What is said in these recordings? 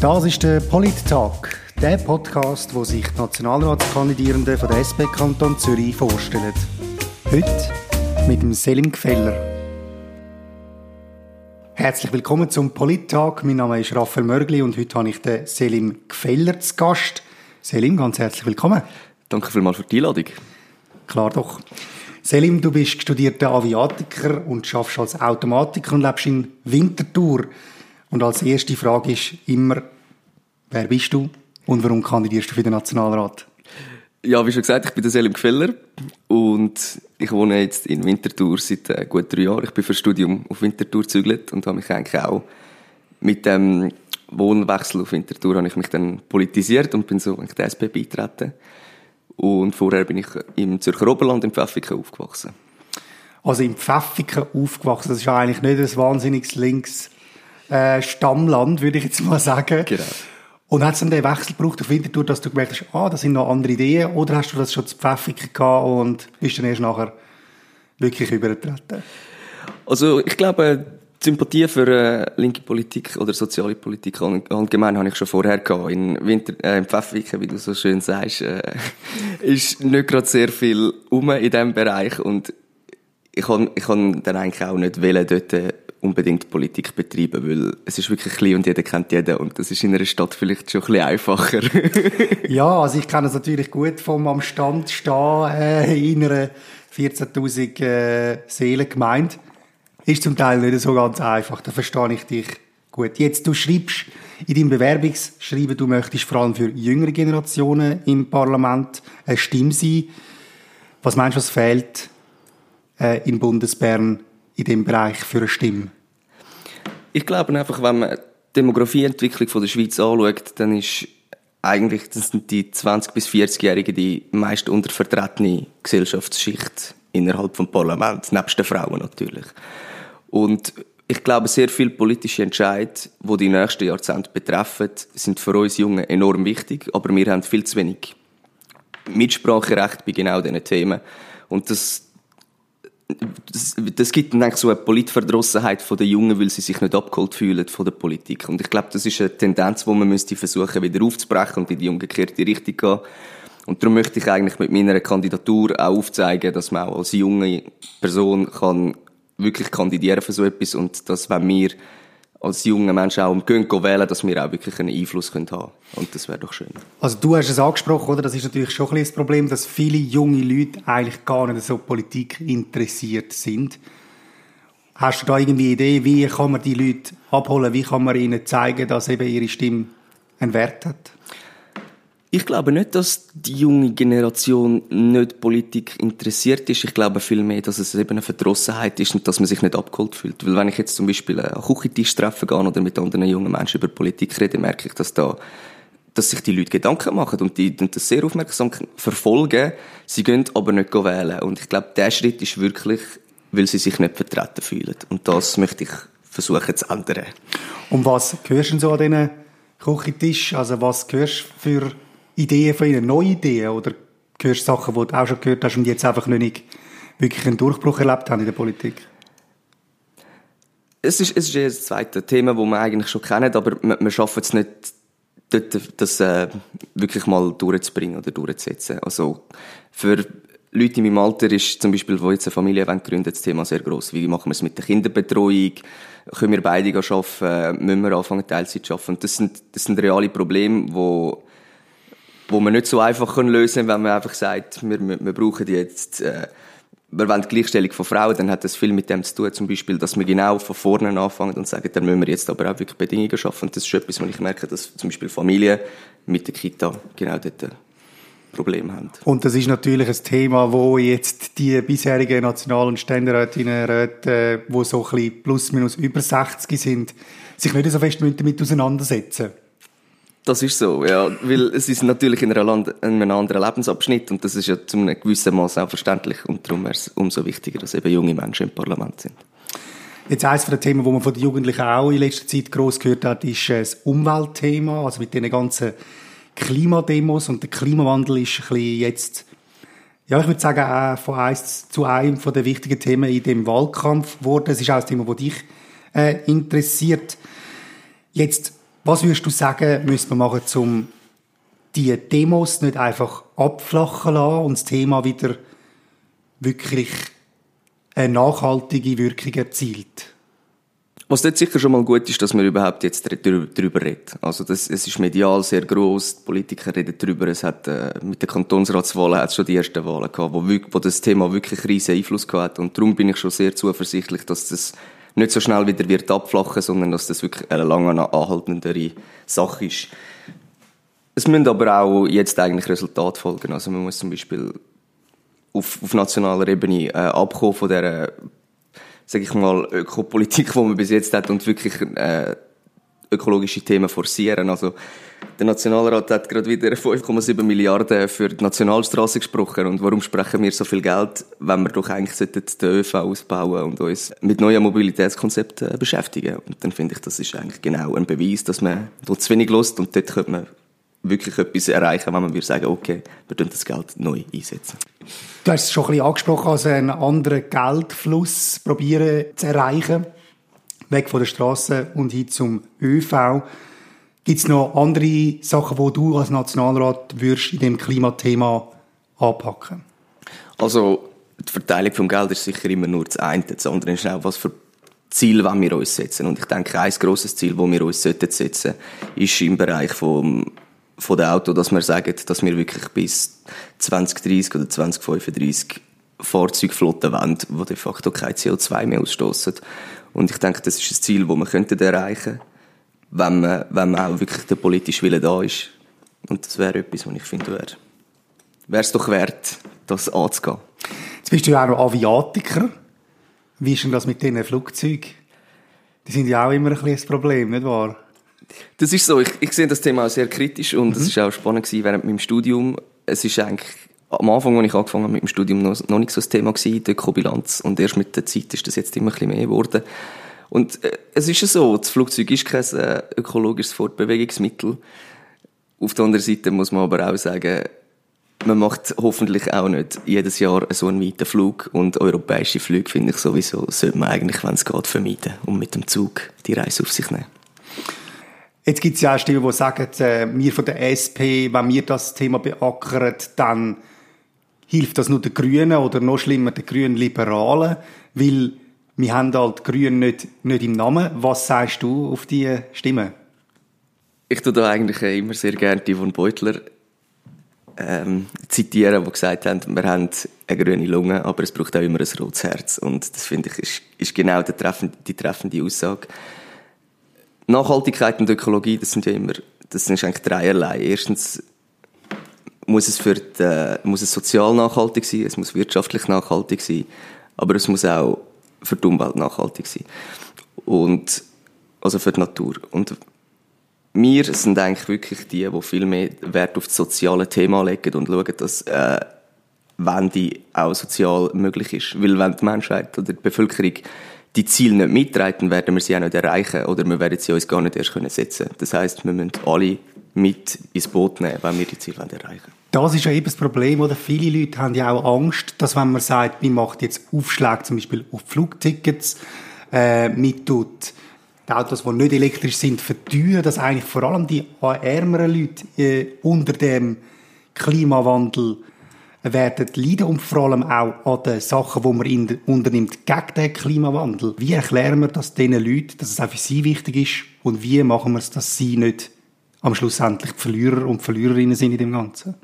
Das ist der Polit-Tag, der Podcast, wo sich die Nationalratskandidierenden von der SP Kanton Zürich vorstellen. Heute mit dem Selim Gfeller. Herzlich willkommen zum Polit-Tag. Mein Name ist Raphael Mörgli und heute habe ich den Selim Gfeller zu Gast. Selim, ganz herzlich willkommen. Danke vielmals für die Einladung. Klar doch. Selim, du bist studierter Aviatiker und schaffst als Automatiker und lebst in Winterthur. Und als erste Frage ist immer, wer bist du und warum kandidierst du für den Nationalrat? Ja, wie schon gesagt, ich bin der Selim Gfeller und ich wohne jetzt in Winterthur seit äh, gut drei Jahren. Ich bin für Studium auf Winterthur gezügelt und habe mich eigentlich auch mit dem Wohnwechsel auf Winterthur habe ich mich dann politisiert und bin so in die SP beitreten. Und vorher bin ich im Zürcher Oberland in Pfäffiken aufgewachsen. Also in Pfäffiken aufgewachsen, das ist eigentlich nicht ein wahnsinniges links äh, Stammland, würde ich jetzt mal sagen. Genau. Und hat es dann den Wechsel gebraucht auf Winterthur, dass du gemerkt hast, ah, das sind noch andere Ideen, oder hast du das schon zu Pfäffiken gehabt und bist dann erst nachher wirklich übergetreten? Also ich glaube, die Sympathie für äh, linke Politik oder soziale Politik allgemein habe ich schon vorher gehabt. In, Winter, äh, in Pfäffiken, wie du so schön sagst, äh, ist nicht gerade sehr viel um in diesem Bereich und ich kann, ich kann dann eigentlich auch nicht wählen, dort äh, unbedingt Politik betreiben, weil es ist wirklich klein und jeder kennt jeden und das ist in einer Stadt vielleicht schon ein bisschen einfacher. ja, also ich kenne es natürlich gut vom am Stand stehen äh, in einer 14'000 äh, Seelengemeinde. Ist zum Teil nicht so ganz einfach, da verstehe ich dich gut. Jetzt, du schreibst in deinem Bewerbungsschreiben, du möchtest vor allem für jüngere Generationen im Parlament eine Stimme sein. Was meinst du, was fehlt äh, in Bundesbern in dem Bereich für eine Stimme? Ich glaube einfach, wenn man die Demografieentwicklung der Schweiz anschaut, dann ist eigentlich das sind die 20- bis 40-Jährigen die meist untervertretene Gesellschaftsschicht innerhalb vom Parlament, nebst den Frauen natürlich. Und ich glaube, sehr viele politische Entscheidungen, die die nächsten Jahrzehnte betreffen, sind für uns Jungen enorm wichtig, aber wir haben viel zu wenig Mitspracherecht bei genau diesen Themen. Und das das, das gibt dann so eine Politverdrossenheit von den Jungen, weil sie sich nicht abgeholt fühlen von der Politik. Und ich glaube, das ist eine Tendenz, die man müsste versuchen, wieder aufzubrechen und in die umgekehrte Richtung gehen. Und darum möchte ich eigentlich mit meiner Kandidatur auch aufzeigen, dass man auch als junge Person kann wirklich kandidieren für so etwas und dass, wenn wir als junge Menschen auch gehen, wählen, dass wir auch wirklich einen Einfluss haben können. Und das wäre doch schön. Also du hast es angesprochen, oder? Das ist natürlich schon ein bisschen das Problem, dass viele junge Leute eigentlich gar nicht so Politik interessiert sind. Hast du da irgendwie eine Idee, wie kann man die Leute abholen? Wie kann man ihnen zeigen, dass eben ihre Stimme einen Wert hat? Ich glaube nicht, dass die junge Generation nicht Politik interessiert ist. Ich glaube vielmehr, dass es eben eine Verdrossenheit ist und dass man sich nicht abgeholt fühlt. Weil wenn ich jetzt zum Beispiel einen Küchentisch treffen gehe oder mit anderen jungen Menschen über Politik rede, merke ich, dass da dass sich die Leute Gedanken machen und die das sehr aufmerksam verfolgen. Sie gehen aber nicht wählen. Und ich glaube, der Schritt ist wirklich, weil sie sich nicht vertreten fühlen. Und das möchte ich versuchen zu ändern. Und was hörst du so an diesen Küchentisch? Also was hörst du für Ideen von Ihnen, neue Ideen oder hörst du Sachen, die du auch schon gehört hast und jetzt einfach noch nicht wirklich einen Durchbruch erlebt haben in der Politik? Es ist, es ist das zweite Thema, das man eigentlich schon kennt, aber man schafft es nicht, dort, das äh, wirklich mal durchzubringen oder durchzusetzen. Also für Leute in meinem Alter ist zum Beispiel, die jetzt eine Familie gründen, das Thema sehr groß. Wie machen wir es mit der Kinderbetreuung? Können wir beide arbeiten? Müssen wir anfangen, Teilzeit zu arbeiten? Das sind, das sind reale Probleme, die wo man nicht so einfach lösen kann, wenn man einfach sagt, wir, wir, brauchen jetzt, äh, wir wollen die Gleichstellung von Frauen, dann hat das viel mit dem zu tun, zum Beispiel, dass wir genau von vorne anfangen und sagen, dann müssen wir jetzt aber auch wirklich Bedingungen schaffen. Und das ist etwas, wo ich merke, dass zum Beispiel Familien mit der Kita genau dort Problem haben. Und das ist natürlich ein Thema, wo jetzt die bisherigen National- und Ständerätinnen, Räte, die so ein bisschen plus minus über 60 sind, sich nicht so fest damit auseinandersetzen müssen. Das ist so, ja. Weil es ist natürlich in, Land, in einem anderen Lebensabschnitt und das ist ja zu einem gewissen Maß auch verständlich und darum wäre es umso wichtiger, dass eben junge Menschen im Parlament sind. Jetzt eines von den Themen, wo man von den Jugendlichen auch in letzter Zeit gross gehört hat, ist das Umweltthema, also mit den ganzen Klimademos und der Klimawandel ist ein bisschen jetzt, ja, ich würde sagen, auch von eins zu einem von den wichtigen Themen in dem Wahlkampf geworden. Es ist auch ein Thema, das dich äh, interessiert. Jetzt Was würdest du sagen, müsste man machen, um die Demos nicht einfach abflachen lassen und das Thema wieder wirklich eine nachhaltige Wirkung erzielt? Was dort sicher schon mal gut ist, dass man überhaupt jetzt darüber redet. Also das, es ist medial sehr groß, die Politiker reden darüber. Es hat äh, mit den Kantonsratswahlen hat es schon die ersten Wahlen gehabt, wo, wo das Thema wirklich riesen Einfluss gehabt hat. Und darum bin ich schon sehr zuversichtlich, dass das nicht so schnell wieder wird abflachen, sondern dass das wirklich eine lange anhaltendere Sache ist. Es müssen aber auch jetzt eigentlich Resultate folgen. Also man muss zum Beispiel auf, auf nationaler Ebene äh, abkommen von der sage ich mal, Ökopolitik, die man bis jetzt hat und wirklich äh, ökologische Themen forcieren. Also der Nationalrat hat gerade wieder 5,7 Milliarden für die Nationalstraße gesprochen. Und warum sprechen wir so viel Geld, wenn wir doch eigentlich den ÖV ausbauen und uns mit neuen Mobilitätskonzepten beschäftigen? Und dann finde ich, das ist eigentlich genau ein Beweis, dass man dort zu wenig lust und dort könnte man wirklich etwas erreichen, wenn würde sagen, okay, wir tun das Geld neu einsetzen. Du hast es schon ein bisschen angesprochen, also einen anderen Geldfluss probieren zu erreichen, weg von der Straße und hin zum ÖV. Gibt es noch andere Sachen, wo du als Nationalrat würdest in dem Klimathema anpacken? Also die Verteilung vom Geld ist sicher immer nur das eine. Das andere ist auch, was für Ziel wir uns setzen. Und ich denke, ein grosses Ziel, das wir uns setzen sollten, ist im Bereich vom von den Autos, dass wir sagen, dass wir wirklich bis 2030 oder 2035 Fahrzeugflotten wollen, die de facto kein CO2 mehr ausstoßen. Und ich denke, das ist ein Ziel, das wir könnten erreichen wenn man, wenn man auch wirklich der politische Wille da ist. Und das wäre etwas, was ich finde, wäre wäre es doch wert, das anzugehen. Jetzt bist du ja auch noch Aviatiker. Wie ist denn das mit diesen Flugzeugen? Die sind ja auch immer ein ein Problem, nicht wahr? Das ist so. Ich, ich sehe das Thema auch sehr kritisch und es mhm. auch spannend gewesen während meinem Studium. Es ist eigentlich am Anfang, als ich angefangen habe mit dem Studium, noch, noch nicht so das Thema gewesen, die Ökobilanz. Und erst mit der Zeit ist das jetzt immer ein bisschen mehr geworden. Und äh, es ist ja so, das Flugzeug ist kein äh, ökologisches Fortbewegungsmittel. Auf der anderen Seite muss man aber auch sagen, man macht hoffentlich auch nicht jedes Jahr so einen weiten Flug und europäische Flüge, finde ich sowieso, sollte man eigentlich, wenn es geht, vermeiden und mit dem Zug die Reise auf sich nehmen. Jetzt gibt es ja auch Stimmen, die sagen, äh, wir von der SP, wenn wir das Thema beackern, dann hilft das nur den Grünen oder noch schlimmer den Grünen Liberalen, weil wir haben halt Grünen nicht, nicht im Namen. Was sagst du auf diese Stimme? Ich tue da eigentlich immer sehr gerne die von Beutler ähm, zitieren, die gesagt haben, wir haben eine grüne Lunge, aber es braucht auch immer ein rotes Herz. Und das finde ich ist, ist genau die treffende, die treffende Aussage. Nachhaltigkeit und Ökologie, das sind ja immer, das sind eigentlich dreierlei. Erstens muss es für die, muss es sozial nachhaltig sein, es muss wirtschaftlich nachhaltig sein, aber es muss auch für die Umwelt nachhaltig sein. Und, also für die Natur. Und wir sind eigentlich wirklich die, die viel mehr Wert auf das soziale Thema legen und schauen, dass, äh, wenn die auch sozial möglich ist. Weil wenn die Menschheit oder die Bevölkerung die Ziele nicht mittragen, werden wir sie auch nicht erreichen oder wir werden sie uns gar nicht erst setzen können. Das heißt, wir müssen alle mit ins Boot nehmen, wenn wir die Ziele erreichen Das ist ja eben das Problem, oder? Viele Leute haben ja auch Angst, dass wenn man sagt, man macht jetzt Aufschläge zum Beispiel auf Flugtickets, äh, mit tut die Autos, die nicht elektrisch sind, verteuern, dass eigentlich vor allem die ärmeren Leute äh, unter dem Klimawandel werden leiden und vor allem auch an den Sachen, die man in, unternimmt gegen den Klimawandel. Wie erklären wir das diesen Leuten, dass es auch für sie wichtig ist und wie machen wir es, dass sie nicht am Schluss endlich die Verlierer und Verliererinnen sind in dem Ganzen?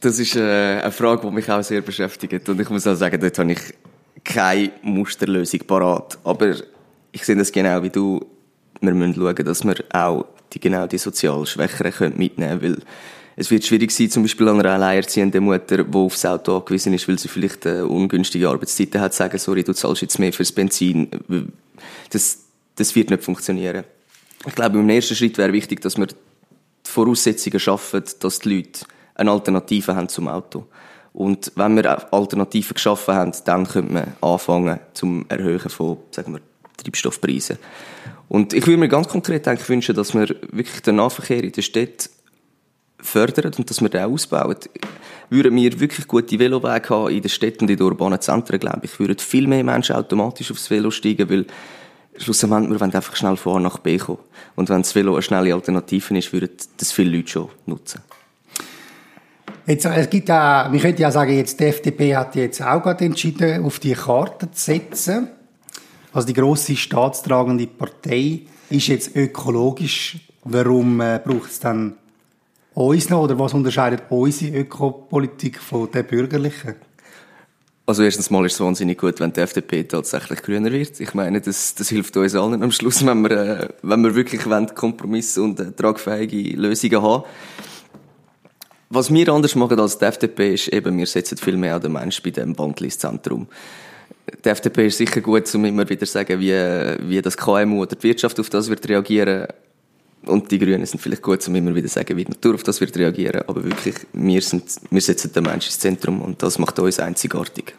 Das ist äh, eine Frage, die mich auch sehr beschäftigt und ich muss auch sagen, dort habe ich keine Musterlösung parat. Aber ich sehe das genau wie du. Wir müssen schauen, dass wir auch die, genau die sozial Schwächeren mitnehmen können, weil es wird schwierig sein, zum Beispiel an einer alleinerziehenden Mutter, die aufs Auto angewiesen ist, weil sie vielleicht eine ungünstige Arbeitszeiten hat, sagen, sorry, du zahlst jetzt mehr fürs Benzin. Das, das wird nicht funktionieren. Ich glaube, im ersten Schritt wäre wichtig, dass wir die Voraussetzungen schaffen, dass die Leute eine Alternative haben zum Auto. Und wenn wir Alternativen geschaffen haben, dann könnte man anfangen zum Erhöhen von, sagen wir, Treibstoffpreisen. Und ich würde mir ganz konkret eigentlich wünschen, dass wir wirklich den Nahverkehr in der Stadt fördern und dass wir den ausbauen, würden wir wirklich gute Velowege haben in den Städten und in den urbanen Zentren, glaube ich, würden viel mehr Menschen automatisch aufs Velo steigen, weil schlussendlich, wir wollen einfach schnell von A nach B kommen. Und wenn das Velo eine schnelle Alternative ist, würden das viele Leute schon nutzen. Jetzt, es gibt auch, wir könnten ja sagen, jetzt die FDP hat jetzt auch gerade entschieden, auf die Karte zu setzen. Also die grosse staatstragende Partei ist jetzt ökologisch. Warum äh, braucht es dann uns noch? Oder was unterscheidet unsere Ökopolitik von der bürgerlichen? Also erstens mal ist es wahnsinnig gut, wenn die FDP tatsächlich grüner wird. Ich meine, das, das hilft uns allen am Schluss, wenn wir, äh, wenn wir wirklich Kompromisse und äh, tragfähige Lösungen haben. Was wir anders machen als die FDP ist eben, wir setzen viel mehr an den Menschen bei dem Bundle ins Zentrum. Die FDP ist sicher gut, um immer wieder zu sagen, wie, wie das KMU oder die Wirtschaft auf das wird reagieren. Und die Grünen sind vielleicht gut, um immer wieder zu sagen, wie die Natur auf das wird reagieren. Aber wirklich, wir, sind, wir setzen den Menschen ins Zentrum und das macht uns einzigartig.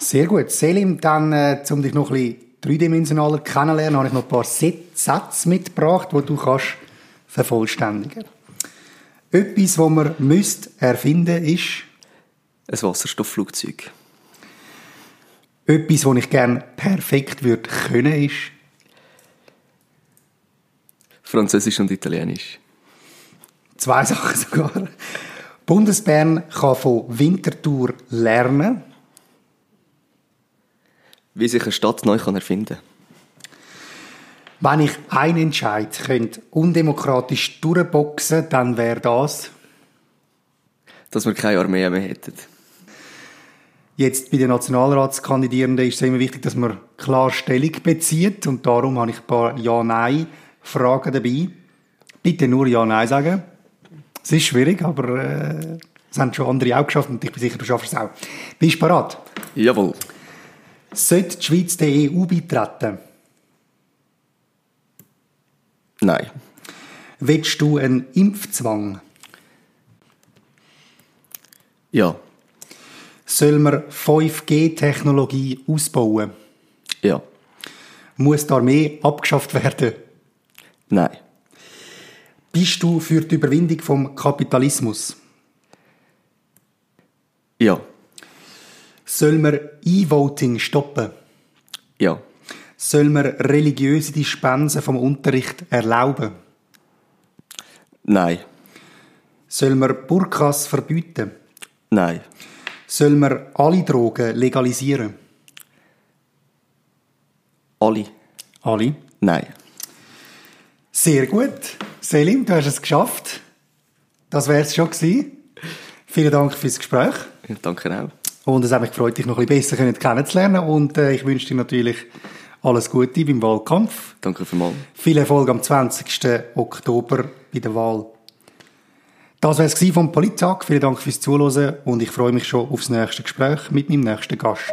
Sehr gut. Selim, dann, äh, um dich noch ein bisschen dreidimensionaler kennenzulernen, habe ich noch ein paar Sätze mitgebracht, die du kannst vervollständigen Etwas, was man müsste erfinden ist... Ein Wasserstoffflugzeug. Etwas, was ich gerne perfekt würde können, ist... Französisch und Italienisch. Zwei Sachen sogar. Bundesbern kann von Winterthur lernen. Wie sich eine Stadt neu kann erfinden Wenn ich einen Entscheid könnte undemokratisch durchboxen, dann wäre das... Dass wir keine Armee mehr hätten. Jetzt bei den Nationalratskandidierenden ist es immer wichtig, dass man klar Stellung bezieht und darum habe ich ein paar Ja-Nein-Fragen dabei. Bitte nur Ja-Nein sagen. Es ist schwierig, aber äh, es haben schon andere auch geschafft und ich bin sicher, du schaffst es auch. Bist du bereit? Jawohl. Sollte die Schweiz der EU beitreten? Nein. Willst du einen Impfzwang? Ja. Soll man 5G-Technologie ausbauen? Ja. Muss die Armee abgeschafft werden? Nein. Bist du für die Überwindung vom Kapitalismus? Ja. Soll man E-Voting stoppen? Ja. Soll man religiöse Dispensen vom Unterricht erlauben? Nein. Soll man Burkas verbieten? Nein. Soll man alle Drogen legalisieren? Alle? Alle? Nein. Sehr gut. Selim, du hast es geschafft. Das wäre es schon gewesen. Vielen Dank fürs Gespräch. Ja, danke auch. Und es hat mich gefreut, dich noch ein bisschen besser kennenzulernen. Und äh, ich wünsche dir natürlich alles Gute beim Wahlkampf. Danke vielmals. Viel Erfolg am 20. Oktober bei der Wahl. Das war es vom Polittag. Vielen Dank fürs Zuhören und ich freue mich schon aufs nächste Gespräch mit meinem nächsten Gast.